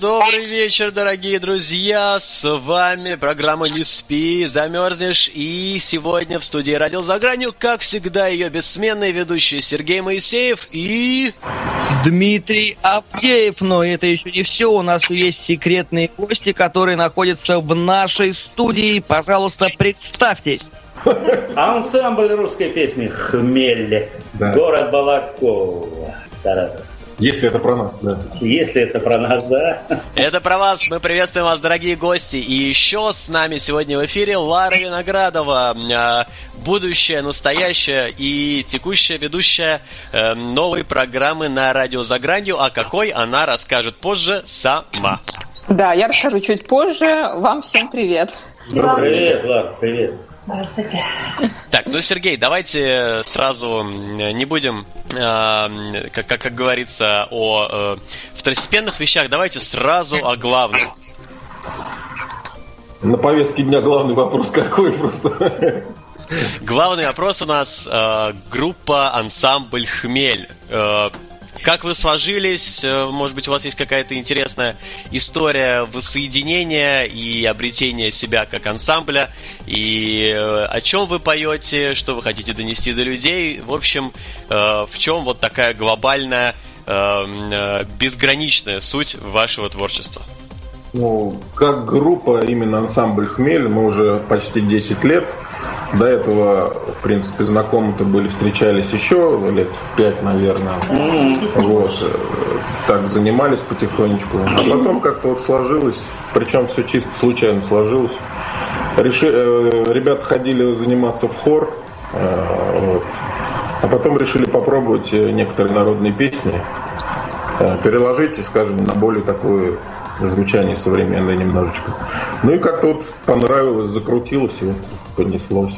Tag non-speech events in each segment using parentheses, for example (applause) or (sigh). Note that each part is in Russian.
Добрый вечер, дорогие друзья! С вами программа «Не спи, замерзнешь» и сегодня в студии «Радио за гранью», как всегда, ее бессменный ведущий Сергей Моисеев и... Дмитрий Авдеев, но это еще не все. У нас есть секретные гости, которые находятся в нашей студии. Пожалуйста, представьтесь. Ансамбль русской песни «Хмель». Да. Город Балакова. Саратовск. Если это про нас, да. Если это про нас, да. Это про вас. Мы приветствуем вас, дорогие гости. И еще с нами сегодня в эфире Лара Виноградова, э, будущая, настоящая и текущая ведущая э, новой программы на радио «За гранью». А какой она расскажет позже сама. Да, я расскажу чуть позже. Вам всем привет. Привет, Лар, привет. Так, ну, Сергей, давайте сразу м, не будем, э, как, как, как говорится, о э, второстепенных вещах. Давайте сразу о главном. На повестке дня главный вопрос какой просто. Главный вопрос у нас э, группа ансамбль Хмель. Э, как вы сложились? Э, Может быть, у вас есть какая-то интересная история воссоединения и обретения себя как ансамбля? И э, о чем вы поете? Что вы хотите донести до людей? В общем, э, в чем вот такая глобальная, э, э, безграничная суть вашего творчества? Ну, как группа, именно ансамбль «Хмель», мы уже почти 10 лет. До этого, в принципе, знакомы-то были, встречались еще лет 5, наверное. Вот. э, Так занимались потихонечку. А потом как-то вот сложилось, причем все чисто случайно сложилось. Реши, э, ребята ходили заниматься в хор, э, вот. а потом решили попробовать некоторые народные песни, переложить, скажем, на более такое звучание современное немножечко. Ну и как-то вот понравилось, закрутилось и понеслось.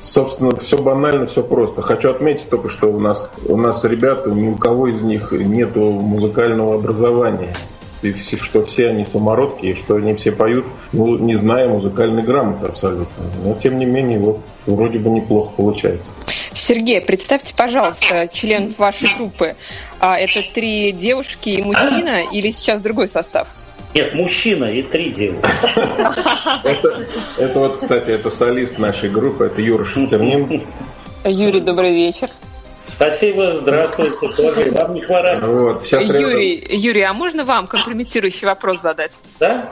Собственно, все банально, все просто. Хочу отметить только, что у нас, у нас ребята, ни у кого из них нету музыкального образования. И все, что все они самородки, и что они все поют, ну, не зная музыкальной грамоты абсолютно. Но, тем не менее, вот вроде бы неплохо получается. Сергей, представьте, пожалуйста, член вашей группы. А это три девушки и мужчина или сейчас другой состав? Нет, мужчина и три девушки. Это, это вот, кстати, это солист нашей группы, это Юра Шестернин. Юрий, добрый вечер. Спасибо, здравствуйте тоже. Вам не хворать, Вот, сейчас рядом- Юрий, Юрий, а можно вам компрометирующий вопрос задать? да?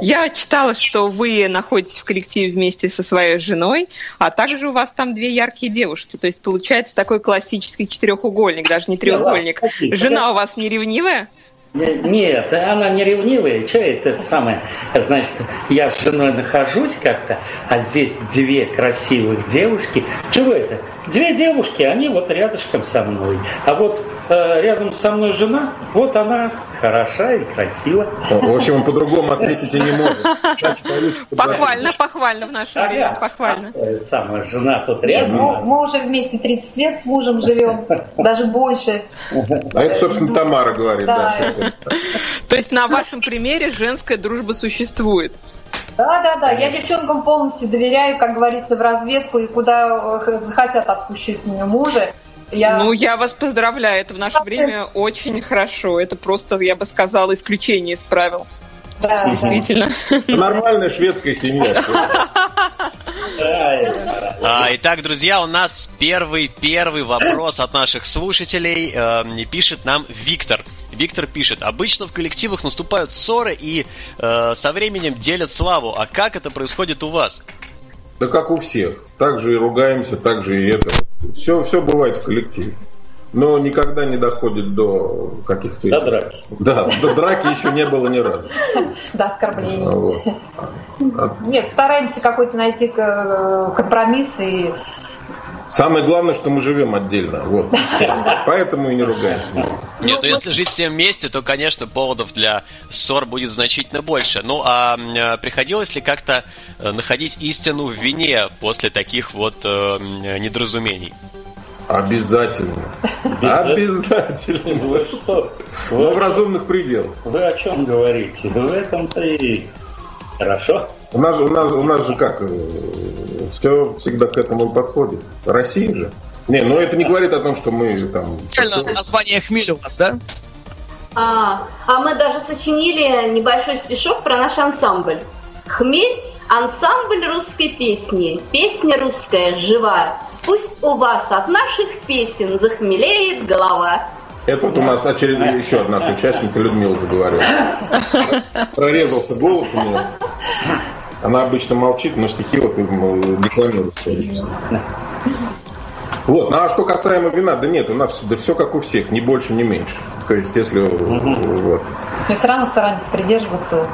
Я читала, что вы находитесь в коллективе вместе со своей женой, а также у вас там две яркие девушки. То есть получается такой классический четырехугольник, даже не треугольник. Жена у вас не ревнивая? Не- Нет, она не ревнивая. Что это, это самое? Значит, я с женой нахожусь как-то, а здесь две красивых девушки. Чего это? Две девушки, они вот рядышком со мной. А вот э, рядом со мной жена, вот она хороша и красива. В общем, он по-другому ответить и не может. Похвально, похвально в наше время, Ага. похвально. А, Самая жена тут Нет, рядом. мы, мы уже вместе 30 лет с мужем живем, даже больше. А это, собственно, Тамара говорит, да. Да. То есть на вашем примере женская дружба существует. Да, да, да. Я девчонкам полностью доверяю, как говорится, в разведку и куда э, захотят отпущу с нее мужа. Я... Ну, я вас поздравляю, это в наше время очень хорошо. Это просто, я бы сказала, исключение из правил. да, да. Действительно. Это нормальная шведская семья. (laughs) А, итак, друзья, у нас первый первый вопрос от наших слушателей. Э, пишет нам Виктор. Виктор пишет: обычно в коллективах наступают ссоры и э, со временем делят славу. А как это происходит у вас? Да как у всех. Так же и ругаемся, так же и это. Все, все бывает в коллективе. Но никогда не доходит до каких-то... До драки. Да, до драки еще не было ни разу. До оскорблений. Вот. Нет, стараемся какой-то найти э, компромисс и Самое главное, что мы живем отдельно. Вот. Поэтому и не ругаемся. Нет, ну если жить всем вместе, то, конечно, поводов для ссор будет значительно больше. Ну, а э, приходилось ли как-то э, находить истину в вине после таких вот э, недоразумений? Обязательно. Обязательно. Вы что? Но Вы, в разумных пределах. вы о чем говорите? В этом-то и хорошо. У нас, же- у нас, у нас же как, все всегда к этому подходит. Россия же. Не, но это не говорит о том, что мы там... Правильно название хмель у вас, да? А, а мы даже сочинили небольшой стишок про наш ансамбль. Хмель – ансамбль русской песни. Песня русская живая. Пусть у вас от наших песен захмелеет голова. Это вот у нас очередная еще одна (laughs) наша участница Людмила заговорила. Прорезался голос у нее. Она обычно молчит, но стихи вот м, декламирует. Вот, ну а что касаемо вина, да нет, у нас да все как у всех, ни больше, ни меньше. То есть, если вот, Но все равно стараемся придерживаться.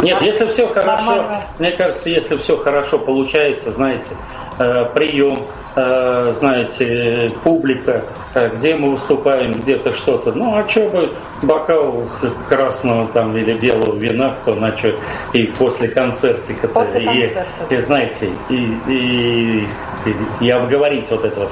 Нет, если все хорошо, Нормально. мне кажется, если все хорошо получается, знаете, э, прием, э, знаете, публика, э, где мы выступаем, где-то что-то. Ну, а что бы бокал красного там или белого вина, кто на что, и после концертика После и, концерта. и, знаете, и, и, и, и обговорить вот эту вот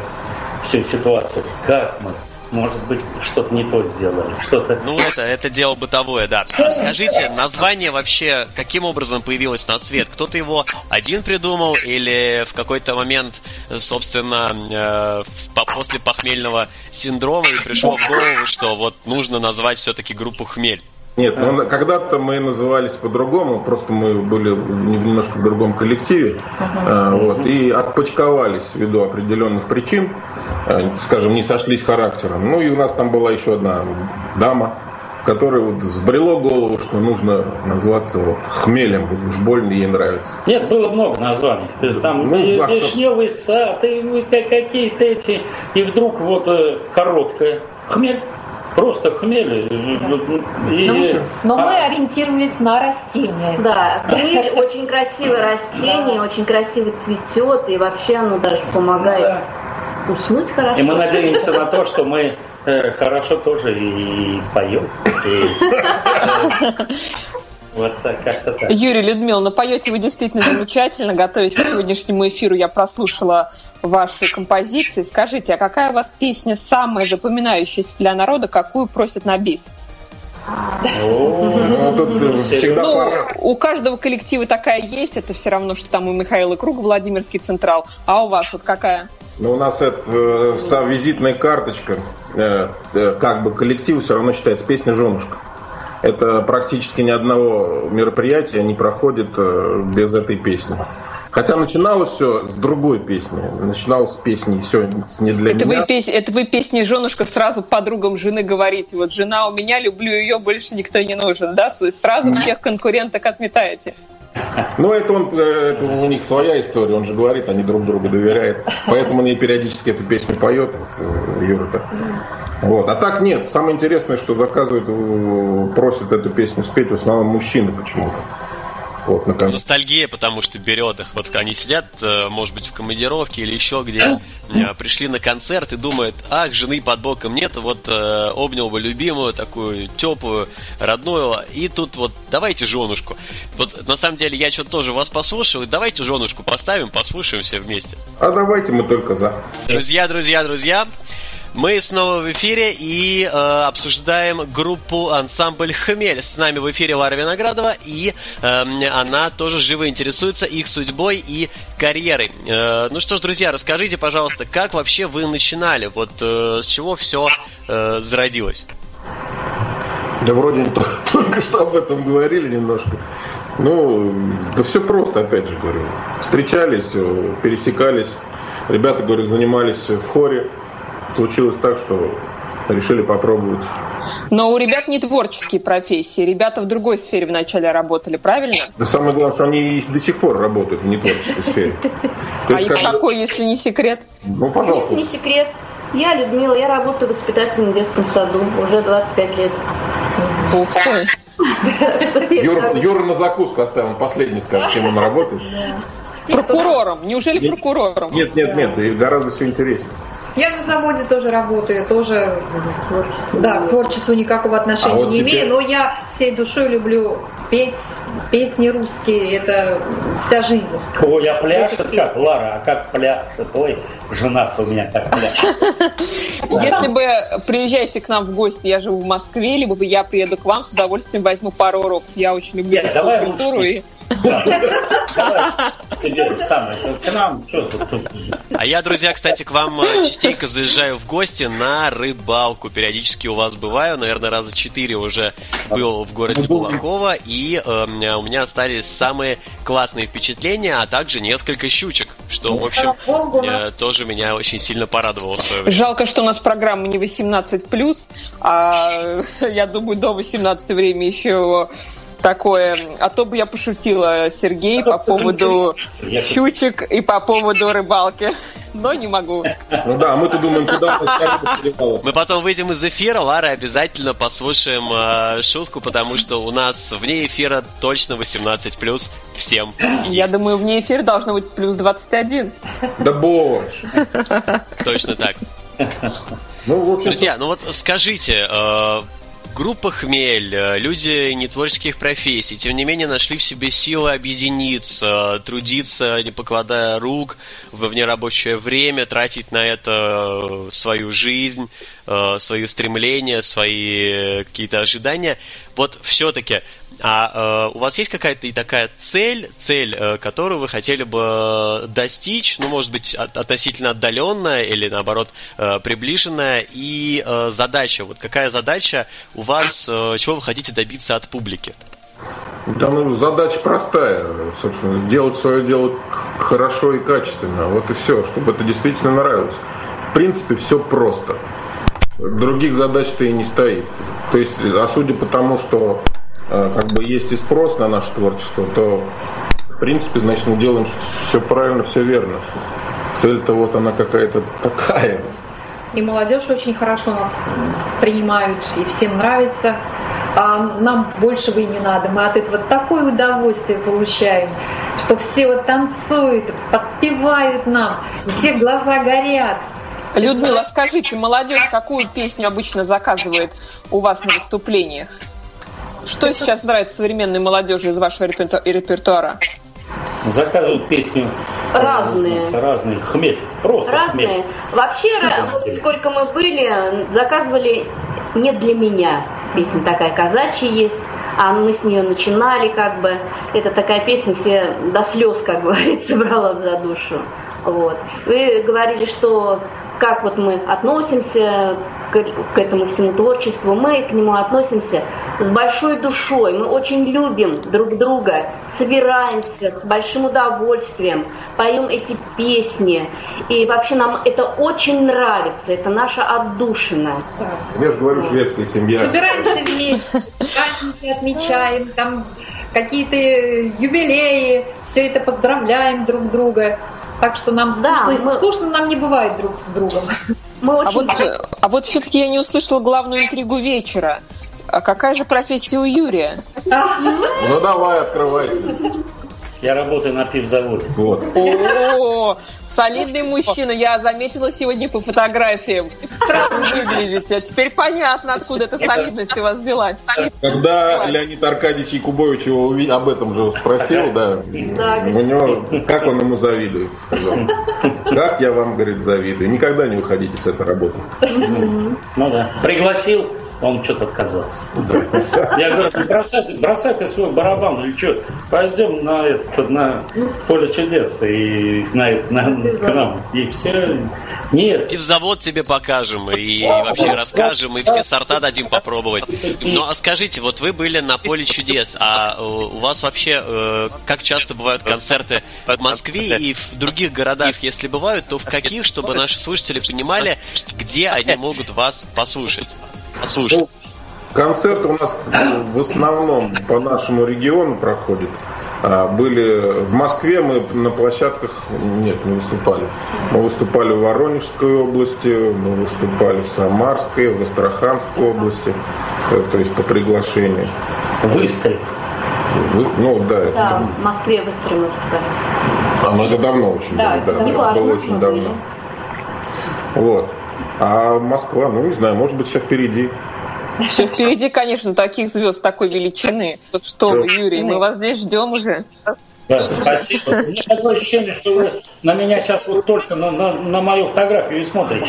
всю ситуацию. Как мы, может быть, что-то не то сделали, что-то Ну, это, это дело бытовое, да. Скажите, название вообще каким образом появилось на свет? Кто-то его один придумал или в какой-то момент, собственно, э, после похмельного синдрома и пришло в голову, что вот нужно назвать все-таки группу «Хмель»? Нет, ну, когда-то мы назывались по-другому, просто мы были в немножко в другом коллективе, а, вот, и отпочковались ввиду определенных причин, а, скажем, не сошлись характером. Ну и у нас там была еще одна дама, которая вот взбрело голову, что нужно назваться вот хмелем, уж больно ей нравится. Нет, было много названий. Там Ну, и а что? вишневый сад, и какие-то эти, и вдруг вот э, короткое. Хмель. Просто хмель. И, Но, и- но мы а- ориентировались на растения. Да, хмель очень красивое растение, очень красиво цветет, и вообще оно даже помогает уснуть хорошо. и мы надеемся на то, что мы э, хорошо тоже и поем. (laughs) Вот так, как-то так. Юрий, Людмила, ну поете вы действительно замечательно. Готовясь к сегодняшнему эфиру, я прослушала ваши композиции. Скажите, а какая у вас песня самая запоминающаяся для народа, какую просят на бис? Ну, Ну, у каждого коллектива такая есть, это все равно, что там у Михаила Круга Владимирский Централ, а у вас вот какая? Но у нас это э, визитная карточка, э, э, как бы коллектив все равно считается песня «Женушка». Это практически ни одного мероприятия не проходит э, без этой песни. Хотя начиналось все с другой песни. Начиналось с песни «Все не для Это меня». вы, пес- это вы песни «Женушка» сразу подругам жены говорите, вот жена у меня, люблю ее, больше никто не нужен, да? Сразу всех конкуренток отметаете. Ну, это, он, э, это у них своя история, он же говорит, они друг другу доверяют. Поэтому он ей периодически эту песню поет, вот, э, Юра-то. Вот. А так нет. Самое интересное, что заказывают, э, просят эту песню спеть в основном мужчины почему-то. Вот, на конце. Ностальгия, потому что берет их. Вот они сидят, э, может быть, в командировке или еще где, э, пришли на концерт и думают, ах, жены под боком нет, вот э, обнял бы любимую, такую теплую, родную, и тут вот давайте женушку. Вот на самом деле я что-то тоже вас послушал, и давайте женушку поставим, послушаем все вместе. А давайте мы только за. Друзья, друзья, друзья, мы снова в эфире и э, обсуждаем группу ансамбль Хмель. С нами в эфире Лара Виноградова, и эм, она тоже живо интересуется их судьбой и карьерой. Э, ну что ж, друзья, расскажите, пожалуйста, как вообще вы начинали? Вот э, с чего все э, зародилось? Да вроде то- (laughs) только что об этом говорили немножко. Ну, да все просто, опять же говорю. Встречались, э, пересекались. Ребята, говорю, занимались в хоре. Случилось так, что решили попробовать. Но у ребят не творческие профессии, ребята в другой сфере вначале работали, правильно? Да самое главное, что они до сих пор работают в нетворческой сфере. (laughs) А их какой, если не секрет? Ну, пожалуйста. Не секрет. Я Людмила, я работаю в детском саду уже 25 лет. Ух ты. Юра, на закуску оставил, последний скажет, чем он работает. Прокурором. Неужели прокурором? Нет, нет, нет, гораздо все интереснее. Я на заводе тоже работаю, тоже творчество. Да, к творчеству никакого отношения а вот не теперь... имею, но я всей душой люблю петь песни русские, это вся жизнь. Ой, я пляшет как, Лара, а как пляшет? Ой, жена у меня как пляшет. (laughs) Если бы приезжайте к нам в гости, я живу в Москве, либо я приеду к вам, с удовольствием возьму пару уроков. Я очень люблю культуру и а я, друзья, кстати, к вам э, частенько заезжаю в гости на рыбалку. Периодически у вас бываю, наверное, раза четыре уже был в городе Булакова, и э, у меня остались самые классные впечатления, а также несколько щучек, что, в общем, э, тоже меня очень сильно порадовало в свое время. Жалко, что у нас программа не 18+, а (laughs) я думаю, до 18 время еще такое. А то бы я пошутила, Сергей, а по поводу щучек и по поводу рыбалки. Но не могу. Ну да, мы-то думаем, куда Мы потом выйдем из эфира, Лара, обязательно послушаем э, шутку, потому что у нас вне эфира точно 18 плюс всем. Я думаю, вне эфира должно быть плюс 21. Да больше. Точно так. Ну, в общем Друзья, ну вот скажите, э, Группа «Хмель», э, люди нетворческих профессий, тем не менее нашли в себе силы объединиться, трудиться, не покладая рук во внерабочее время, тратить на это э, свою жизнь, э, свои стремления, свои какие-то ожидания. Вот все-таки а э, у вас есть какая-то и такая цель, цель, э, которую вы хотели бы достичь, ну, может быть, от, относительно отдаленная или, наоборот, э, приближенная, и э, задача, вот какая задача у вас, э, чего вы хотите добиться от публики? Да, ну, задача простая, собственно, сделать свое дело хорошо и качественно, вот и все, чтобы это действительно нравилось. В принципе, все просто. Других задач-то и не стоит. То есть, а судя по тому, что Э, как бы есть и спрос на наше творчество, то в принципе, значит, мы делаем все правильно, все верно. Цель-то вот она какая-то такая. И молодежь очень хорошо нас принимают, и всем нравится. А нам большего и не надо. Мы от этого такое удовольствие получаем, что все вот танцуют, подпевают нам, у всех глаза горят. Людмила, скажите, молодежь какую песню обычно заказывает у вас на выступлениях? Что сейчас нравится современной молодежи из вашего репертуара? Заказывают песню разные. Разные. Хмель. Просто разные. Хмель. Вообще, сколько мы были, заказывали не для меня. Песня такая казачья есть, а мы с нее начинали как бы. Это такая песня, все до слез, как (laughs) говорится, брала за душу. Вот. Вы говорили, что как вот мы относимся к, к этому всему творчеству, мы к нему относимся с большой душой, мы очень любим друг друга, собираемся с большим удовольствием, поем эти песни, и вообще нам это очень нравится, это наша отдушина. Я же говорю, шведская семья. Собираемся вместе, праздники отмечаем, там какие-то юбилеи, все это поздравляем друг друга. Так что нам да, скучно, мы... скучно нам не бывает друг с другом. Мы очень... а, вот, а вот все-таки я не услышала главную интригу вечера. А какая же профессия у Юрия? Ну давай, открывайся. Я работаю на пивзаводе. Вот. О, солидный мужчина. Я заметила сегодня по фотографиям, вы выглядите. А теперь понятно, откуда эта солидность у вас взялась. Когда Леонид Аркадьевич Якубович его об этом же спросил, да, у него, как он ему завидует, сказал. Как я вам, говорит, завидую. Никогда не выходите с этой работы. Ну да. Пригласил он что-то отказался. Я говорю, бросай, бросай ты свой барабан или что, пойдем на этот, на поле чудес и на, на, к. И все, нет. И в завод тебе покажем, и вообще расскажем, и все сорта дадим попробовать. Ну, а скажите, вот вы были на поле чудес, а э, у вас вообще, э, как часто бывают концерты в Москве и в других городах? Если бывают, то в каких, чтобы наши слушатели понимали, где они могут вас послушать? Послушать? Ну, концерты у нас в основном по нашему региону проходят. А, были в Москве, мы на площадках нет, не выступали. Мы выступали в Воронежской области, мы выступали в Самарской, в Астраханской области, э, то есть по приглашению. Выставить. Вы, ну да. Да, в Москве в Истре мы выступали. А, ну это давно очень Да, было, это да, не это важно, было очень мы давно. были. Вот. А Москва, ну не знаю, может быть, все впереди. Все впереди, конечно, таких звезд такой величины. Что вы, Юрий, мы вас здесь ждем уже. Да, спасибо. У меня такое ощущение, что вы на меня сейчас вот только на, на, на мою фотографию и смотрите.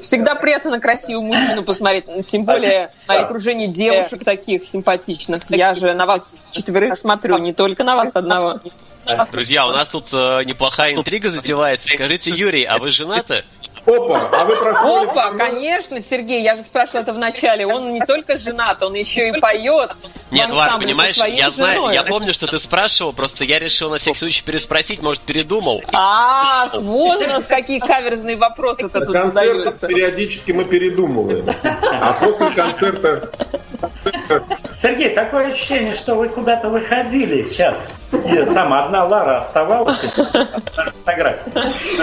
Всегда приятно на красивую мужчину посмотреть, тем более в окружении девушек таких симпатичных. Я же на вас четверых смотрю, не только на вас одного. Друзья, у нас тут э, неплохая интрига затевается. Скажите, Юрий, а вы женаты? Опа, а вы проснулись? Опа, конечно, Сергей, я же спрашивала это в начале. Он не только женат, он еще и поет. Нет, со понимаешь, я знаю, женой. я помню, что ты спрашивал, просто я решил на всякий случай переспросить, может, передумал. Ах, вот у нас какие каверзные вопросы-то тут задаются. периодически мы передумываем. А после концерта Сергей, такое ощущение, что вы куда-то выходили сейчас. И сама одна Лара оставалась. (laughs)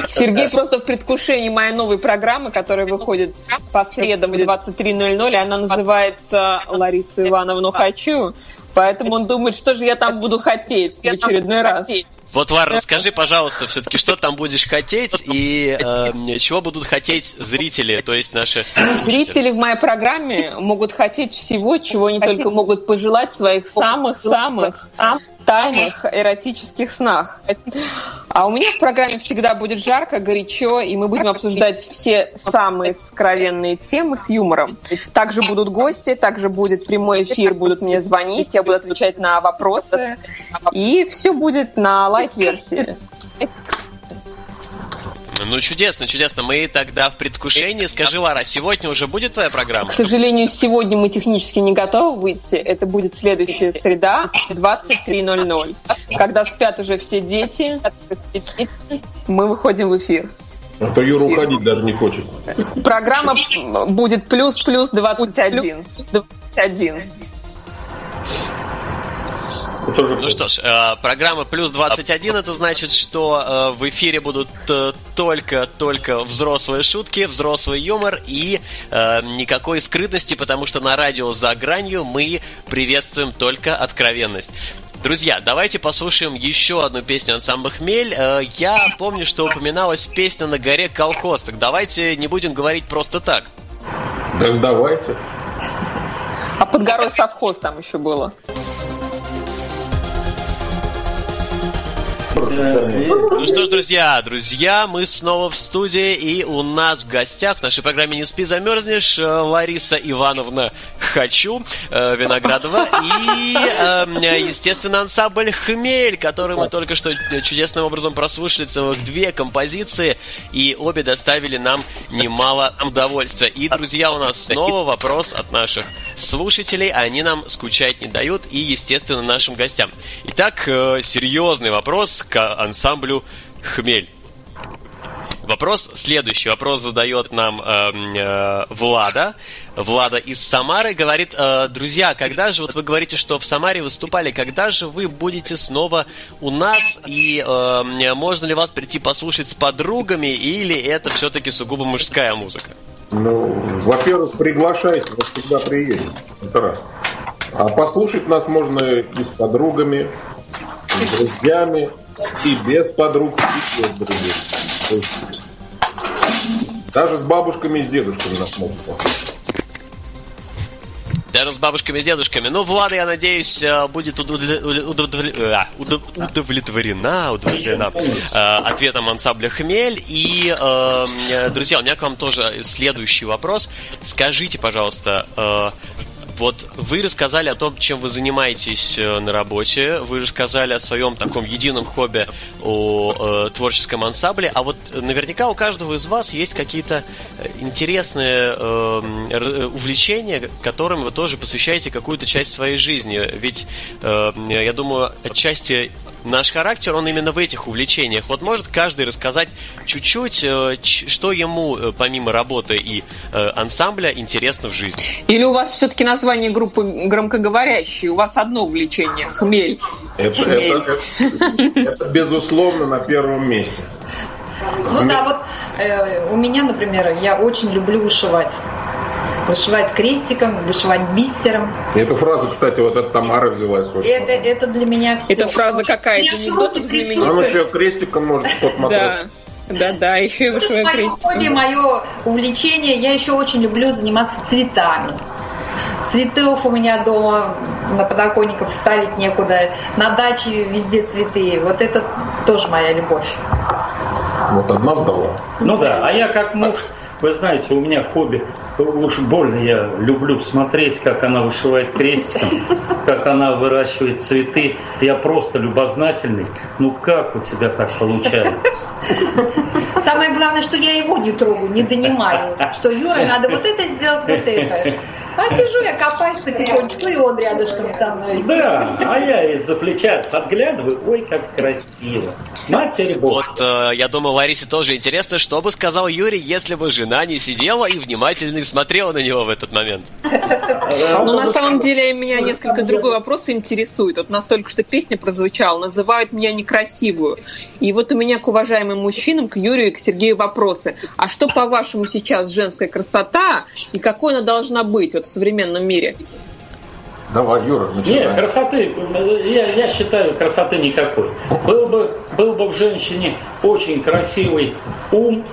Сергей просто в предвкушении моей новой программы, которая выходит по средам в 23.00, и она называется «Ларису Ивановну хочу». Поэтому он думает, что же я там буду хотеть в очередной раз. Вот, Вар, расскажи, пожалуйста, все-таки, что там будешь хотеть и э, чего будут хотеть зрители, то есть наши слушатели? Зрители в моей программе могут хотеть всего, чего они только могут пожелать своих самых-самых тайных эротических снах. А у меня в программе всегда будет жарко, горячо, и мы будем обсуждать все самые сокровенные темы с юмором. Также будут гости, также будет прямой эфир, будут мне звонить, я буду отвечать на вопросы, и все будет на лайт-версии. Ну, чудесно, чудесно. Мы тогда в предвкушении. Скажи, Лара, сегодня уже будет твоя программа? К сожалению, сегодня мы технически не готовы выйти. Это будет следующая среда, 23.00. Когда спят уже все дети, мы выходим в эфир. А то Юра уходить даже не хочет. Программа будет плюс-плюс 21. 21. Ну что ж, э, программа плюс 21, это значит, что э, в эфире будут э, только-только взрослые шутки, взрослый юмор и э, никакой скрытности, потому что на радио «За гранью» мы приветствуем только откровенность. Друзья, давайте послушаем еще одну песню ансамбля «Хмель». Э, Я помню, что упоминалась песня «На горе колхоз». Так давайте не будем говорить просто так. Да давайте. А под горой совхоз там еще было. Ну что ж, друзья, друзья, мы снова в студии, и у нас в гостях в нашей программе «Не спи, замерзнешь» э, Лариса Ивановна Хочу э, Виноградова и, э, естественно, ансамбль «Хмель», который мы только что чудесным образом прослушали целых две композиции, и обе доставили нам немало удовольствия. И, друзья, у нас снова вопрос от наших слушателей, они нам скучать не дают, и, естественно, нашим гостям. Итак, э, серьезный вопрос к ансамблю «Хмель». Вопрос следующий. Вопрос задает нам э, э, Влада. Влада из Самары говорит, э, друзья, когда же, вот вы говорите, что в Самаре выступали, когда же вы будете снова у нас, и э, можно ли вас прийти послушать с подругами, или это все-таки сугубо мужская музыка? Ну, во-первых, приглашайте, мы всегда приедем. Это раз. А послушать нас можно и с подругами, и с друзьями, и без подруг, и без друзей. Даже с бабушками и с дедушками нас могут. Даже с бабушками и дедушками. Ну, Влада, я надеюсь, э, будет а, удов- удовлетворена, удовлетворена э, ответом ансамбля «Хмель». И, э, э, друзья, у меня к вам тоже следующий вопрос. Скажите, пожалуйста, вот вы рассказали о том, чем вы занимаетесь э, на работе, вы рассказали о своем таком едином хобби, о э, творческом ансамбле, а вот наверняка у каждого из вас есть какие-то э, интересные э, р- увлечения, которым вы тоже посвящаете какую-то часть своей жизни. Ведь, э, я думаю, отчасти наш характер, он именно в этих увлечениях. Вот может каждый рассказать чуть-чуть, э, что ему, э, помимо работы и э, ансамбля, интересно в жизни. Или у вас все-таки название группы громкоговорящие? У вас одно увлечение – хмель. Это, Хмель. это- это- это, безусловно на первом месте. Ну да, вот э, у меня, например, я очень люблю вышивать. Вышивать крестиком, вышивать бисером. И эту фразу, кстати, вот от Тамары взялась. Вот. Это, это для меня все. Эта фраза какая? Я Это же анекдотов руки трясу. Он еще крестиком может матрос. Да. Да, да, (laughs) еще и Это вышиваю мое крестиком. хобби, мое увлечение. Я еще очень люблю заниматься цветами. Цветов у меня дома на подоконниках вставить некуда. На даче везде цветы. Вот это тоже моя любовь. Вот одна сдала. Ну да, а я как муж, вы знаете, у меня хобби, уж больно я люблю смотреть, как она вышивает крестиком, как она выращивает цветы. Я просто любознательный. Ну как у тебя так получается? Самое главное, что я его не трогаю, не донимаю. Что Юра, надо вот это сделать, вот это. А сижу я копаюсь потихонечку, и он рядышком со мной. Да, а я из-за плеча подглядываю, ой, как красиво. Матерь Бог. Вот, э, я думаю, Ларисе тоже интересно, что бы сказал Юрий, если бы жена не сидела и внимательно смотрела на него в этот момент. Но на самом деле меня несколько другой вопрос интересует. Вот настолько, что песня прозвучала, называют меня некрасивую. И вот у меня к уважаемым мужчинам, к Юрию и к Сергею вопросы. А что, по-вашему, сейчас женская красота и какой она должна быть вот в современном мире? Давай, Юра, Нет, начинай. красоты, я, я считаю, красоты никакой. Был бы, был бы в женщине очень красивый ум,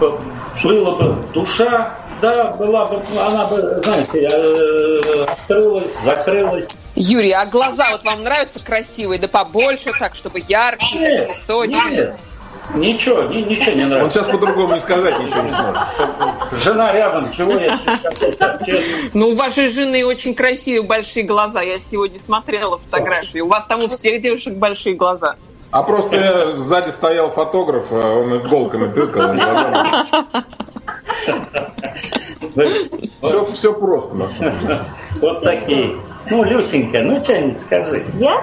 была бы душа, да, была бы, она бы, знаете, э, открылась, закрылась. Юрий, а глаза вот вам нравятся красивые, да побольше так, чтобы яркие, Нет, такие сочные? нет, ничего, ни- ничего не Он нравится. сейчас по-другому не сказать ничего не сможет. Жена рядом, чего я. Ну, у вашей жены очень красивые большие глаза. Я сегодня смотрела фотографии. У вас там у всех девушек большие глаза. А просто я сзади стоял фотограф, а он иголками тыкал. Все, все просто на самом деле. Вот такие. Ну, Люсенька, ну что-нибудь скажи. Я?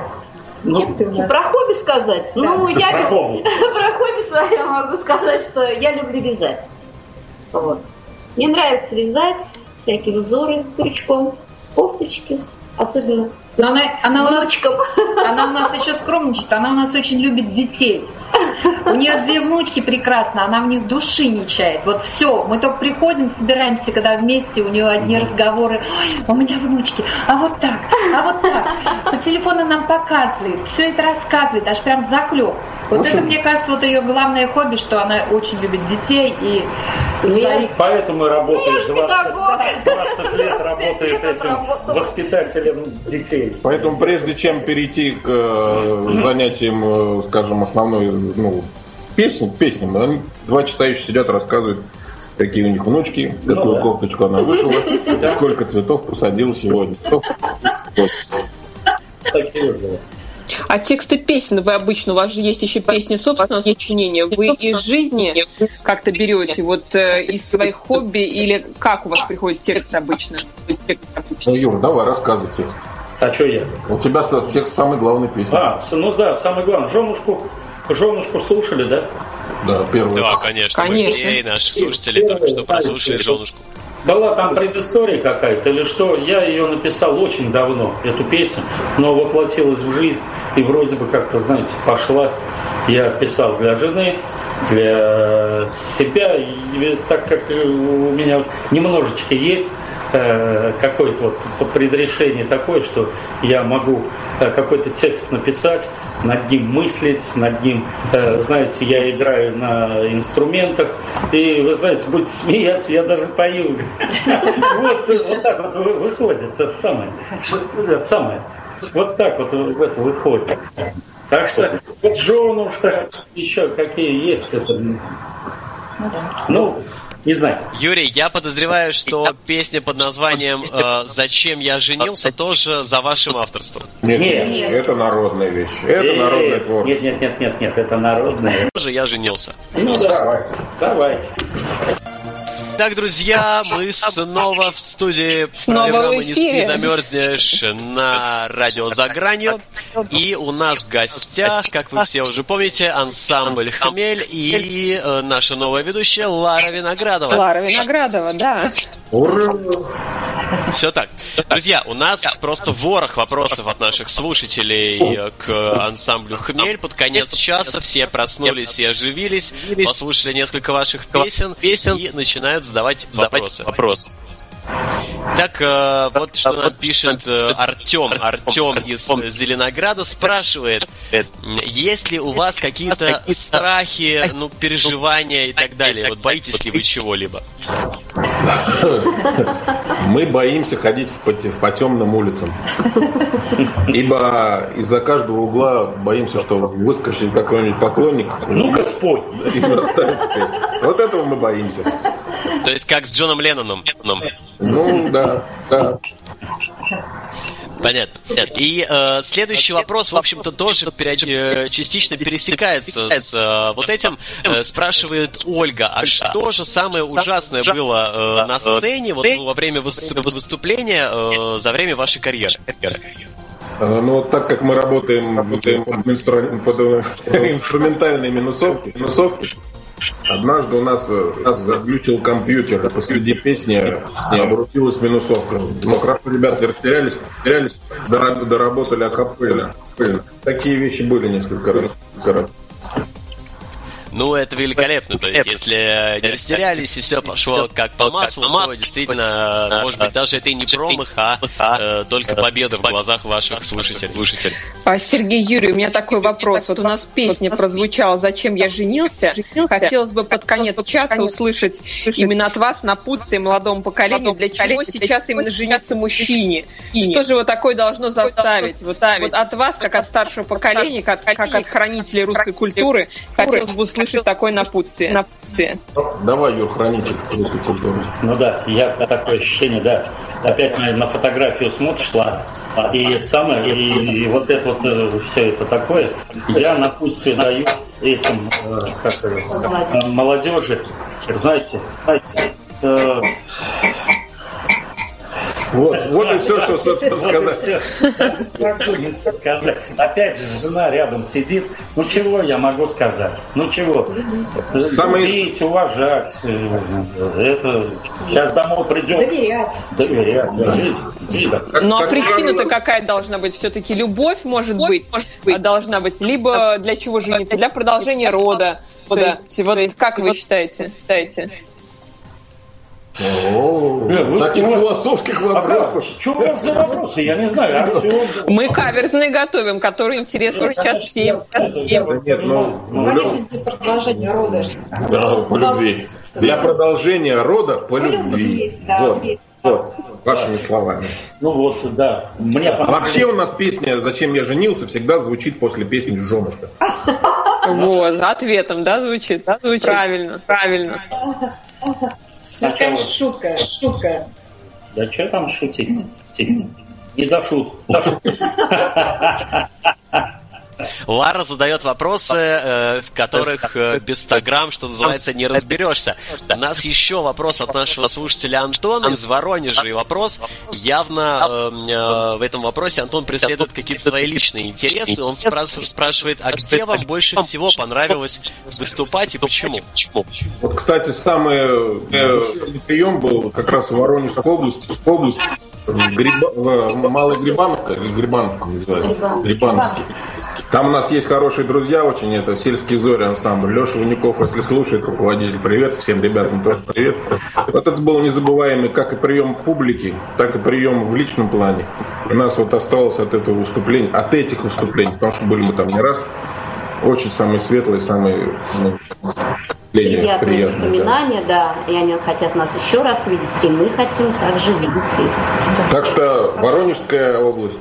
Ну, Ты у нас- Про хобби сказать? Ну, я про хобби. (laughs) про хобби свое могу сказать, что я люблю вязать. Вот. Мне нравится вязать всякие узоры крючком, кофточки, особенно Но она, она, у нас, (laughs) она у нас еще скромничает, она у нас очень любит детей. У нее две внучки прекрасно, она в них души не чает. Вот все, мы только приходим, собираемся, когда вместе, у нее одни разговоры. Ой, у меня внучки, а вот так, а вот так. По телефону нам показывает, все это рассказывает, аж прям захлеб. Вот это, мне кажется, вот ее главное хобби, что она очень любит детей и своих Поэтому и Ну, ж 20, педагог. 20 лет работает этим воспитателем детей. Поэтому прежде чем перейти к э, занятиям, э, скажем, основной, ну, песни, песням, они два часа еще сидят, рассказывают, какие у них внучки, какую да. кофточку она вышила, и сколько цветов посадил сегодня. Такие же. А тексты песен вы обычно, у вас же есть еще песни собственного сочинения, вы из жизни как-то берете, вот э, из своих хобби, или как у вас приходит текст обычно? Ну, Юр, давай, рассказывай текст. А что я? У тебя текст самой главной песни. А, ну да, самое главное, женушку, женушку слушали, да? Да, первый. Да, конечно. Мы Конечно. все и наши слушатели только что прослушали женушку. Была там предыстория какая-то или что? Я ее написал очень давно, эту песню, но воплотилась в жизнь и вроде бы как-то, знаете, пошла. Я писал для жены, для себя, и так как у меня немножечко есть э, какое-то вот предрешение такое, что я могу э, какой-то текст написать, над ним мыслить, над ним, э, знаете, я играю на инструментах, и вы знаете, будете смеяться, я даже пою. (laughs) Вот так вот вы- выходит, это самое, это самое. Вот так вот в это выходит. Так что вот женушка, еще какие есть, это, ну, не знаю. Юрий, я подозреваю, что песня под названием э, «Зачем я женился» тоже за вашим авторством. Нет, Нет. это народная вещь. Это народное Нет, творчество. нет, нет, нет, нет, это народное. Тоже я женился. Ну да, Давайте. давайте. Так, друзья, мы снова в студии Снова в программы «Не спи, эфире. замерзнешь» на радио «За гранью». И у нас в гостях, как вы все уже помните, ансамбль «Хмель» и э, наша новая ведущая Лара Виноградова. Клара Виноградова, да. Ура! Все так. Друзья, у нас просто ворох вопросов от наших слушателей к ансамблю «Хмель». Под конец часа все проснулись и оживились, послушали несколько ваших песен, песен. и начинают задавать вопросы. Так, э, вот что нам пишет э, Артем. Артем из Зеленограда спрашивает, есть ли у вас какие-то страхи, ну, переживания и так далее? Вот боитесь ли вы чего-либо? Мы боимся ходить по, по темным улицам. Ибо из-за каждого угла боимся, что выскочит какой-нибудь поклонник. Ну-ка, спой. И заставит спеть. Вот этого мы боимся. То есть как с Джоном Ленноном. Ну, да, да. Понятно. И э, следующий вопрос, в общем-то, тоже период- частично пересекается с э, вот этим. Э, спрашивает Ольга, а что же самое ужасное было э, на сцене вот, во время выс- выступления э, за время вашей карьеры? Ну, вот так как мы работаем, работаем под, инстру... под инструментальные минусовки, минусовки, Однажды у нас, у нас заглючил компьютер, и посреди песни с ней обрутилась минусовка. Ну, хорошо, ребята растерялись, растерялись, доработали акапелля. Такие вещи были несколько раз. Ну, это великолепно. То есть, если не растерялись и все пошло как по маслу, то действительно, может быть, даже это и не промах, а э, только победа в глазах ваших слушателей. А, Сергей Юрий, у меня такой вопрос. Вот у нас песня прозвучала «Зачем я женился?». Хотелось бы под конец часа услышать именно от вас напутствие молодому поколению, для чего сейчас именно жениться мужчине. Что же вот такое должно заставить? Вот, вот от вас, как от старшего поколения, как, как от хранителей русской культуры, хотелось бы услышать услышать такое напутствие. напутствие. Давай, Юр, хранитель русской культуры. Ну да, я такое ощущение, да. Опять на, на фотографию смотришь, ладно. И самое, и, и вот это вот э, все это такое, я напутствие даю этим э, как, молодежи, знаете, знаете, э, вот, вот и все, что, собственно, сказать. сказать. Опять же, жена рядом сидит. Ну, чего я могу сказать? Ну, чего? Самое... Любить, уважать. Это... Сейчас домой придет. Доверять. Доверять. Ну, а причина-то какая должна быть? Все-таки любовь, может быть, должна быть. Либо для чего жениться? Для продолжения рода. То есть, вот как вы считаете? считаете? О, таких философских вопросов. Что у вас за вопросы? Я не знаю. А Мы каверзные готовим, которые интересны сейчас всем. Нет, ну, ну, конечно, для продолжения рода. Да, по любви. Для продолжения рода по любви. Вот. Вот, вашими словами. Ну вот, да. Мне Вообще у нас песня «Зачем я женился» всегда звучит после песни «Женушка». Вот, ответом, да, звучит? Да, звучит. Правильно, правильно. Это, конечно, шутка, шутка. Да что там шутить? Не до шут. (laughs) Лара задает вопросы, э, в которых э, без 100 грамм, что называется, не разберешься. У нас еще вопрос от нашего слушателя Антона из Воронежа. И вопрос явно э, в этом вопросе Антон преследует какие-то свои личные интересы. Он спрашивает, а где вам больше всего понравилось выступать и почему? Вот, кстати, самый прием был как раз в Воронежской области, в области Гриба, в Малой Грибановка, или Грибановка называется, Грибановский. Там у нас есть хорошие друзья очень, это сельский зори ансамбль. Леша Ваников, если слушает, руководитель, привет, всем ребятам тоже привет. Вот это был незабываемый как и прием в публике, так и прием в личном плане. У нас вот осталось от этого выступления, от этих выступлений, потому что были мы там не раз, очень самые светлые, самые ну, приятные, приятные воспоминания, да. да. И они хотят нас еще раз видеть, и мы хотим также видеть их. Так что Воронежская область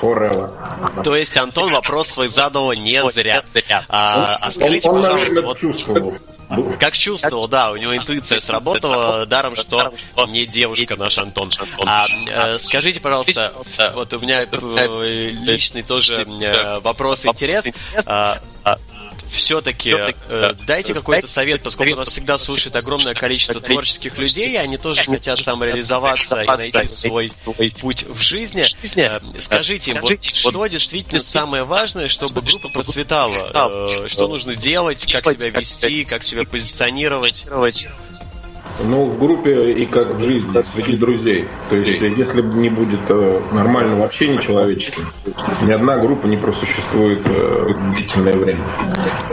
Forever. То есть Антон вопрос свой задал не зря. А, а скажите, он, пожалуйста, вот... Чувствовал. Как чувствовал, да, у него интуиция сработала, даром, что не девушка наш Антон. А, э, скажите, пожалуйста, вот у меня э, личный тоже э, вопрос, интерес. Все-таки э, дайте какой-то совет, поскольку нас всегда слушает огромное количество творческих людей, они тоже хотят самореализоваться и найти свой, свой путь в жизни. Э, скажите им, вот, что действительно самое важное, чтобы группа процветала? Э, что нужно делать, как себя вести, как себя позиционировать? Ну, в группе и как в жизни, среди друзей. То есть, если не будет э, нормального общения человеческого, ни одна группа не просуществует э, длительное время.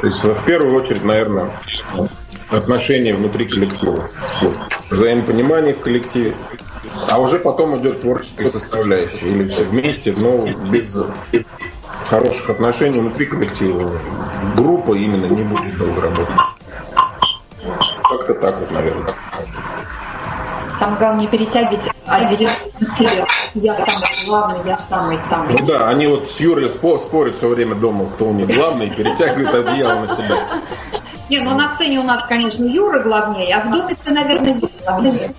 То есть, в первую очередь, наверное, отношения внутри коллектива. Взаимопонимание в коллективе, А уже потом идет творческая составляющая. Или все вместе, но без хороших отношений внутри коллектива группа именно не будет долго работать. Как-то так вот, наверное. Там главное перетягивать одеяло на себя. Я самый главный, я самый-самый. Ну да, они вот с Юрой спор, спорят все время дома, кто у них главный, перетягивают одеяло на себя. Не, ну на сцене у нас, конечно, Юра главнее, а в доме ты, наверное, главнее.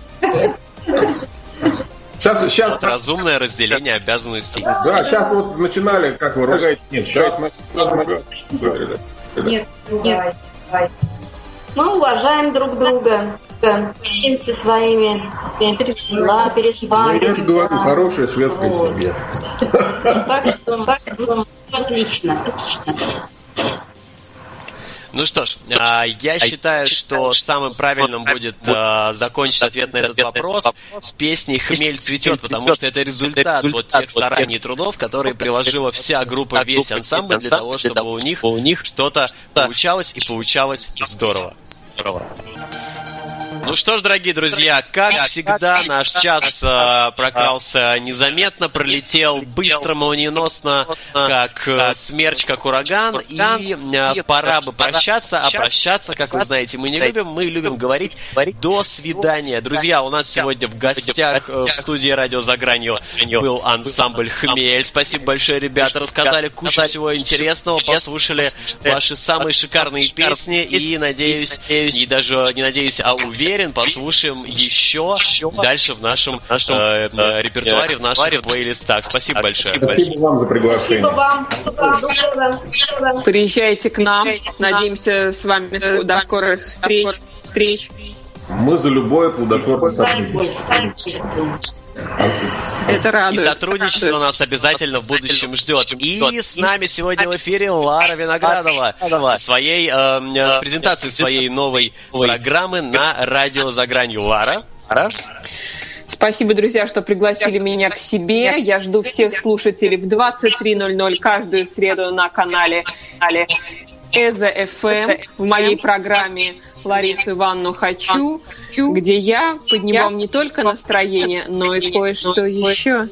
Сейчас, сейчас, Разумное разделение обязанностей. да, сейчас вот начинали, как вы ругаете, нет, сейчас мы Нет, нет. Мы уважаем друг друга. Делимся своими пережила, переживаниями. Ну, я же говорю, хорошая светская семья. Так что, так что отлично. Ну что ж, а, я считаю, что самым правильным будет а, закончить ответ на этот вопрос с песней «Хмель цветет», потому что это результат вот тех стараний и трудов, которые приложила вся группа, весь ансамбль для того, чтобы у них, у них что-то получалось и получалось здорово. Ну что ж, дорогие друзья, как всегда, наш час э, прокрался незаметно, пролетел быстро, молниеносно, как э, смерч, как ураган, и э, пора бы прощаться, а прощаться, как вы знаете, мы не любим, мы любим говорить «до свидания». Друзья, у нас сегодня в гостях э, в студии «Радио за гранью» был ансамбль «Хмель». Спасибо большое, ребята, рассказали кучу всего интересного, послушали ваши самые шикарные песни, и, надеюсь, и даже не надеюсь, а уверен, послушаем еще дальше в нашем э, э, репертуаре, в наших плейлистах. Спасибо большое. Спасибо вам за приглашение. Спасибо вам. Приезжайте к нам. Надеемся с вами ск- до скорых встреч. встреч. Мы за любое плодотворное сотрудничество. Это И радует. сотрудничество нас обязательно в будущем ждет. И с нами сегодня в эфире Лара Виноградова со своей, э, с презентацией своей новой программы на радио за гранью. Лара? Лара? Спасибо, друзья, что пригласили меня к себе. Я жду всех слушателей в 23.00 каждую среду на канале Эза ФМ в моей программе Ларису Ивановну «Хочу», где я подниму вам не только настроение, но и кое-что еще.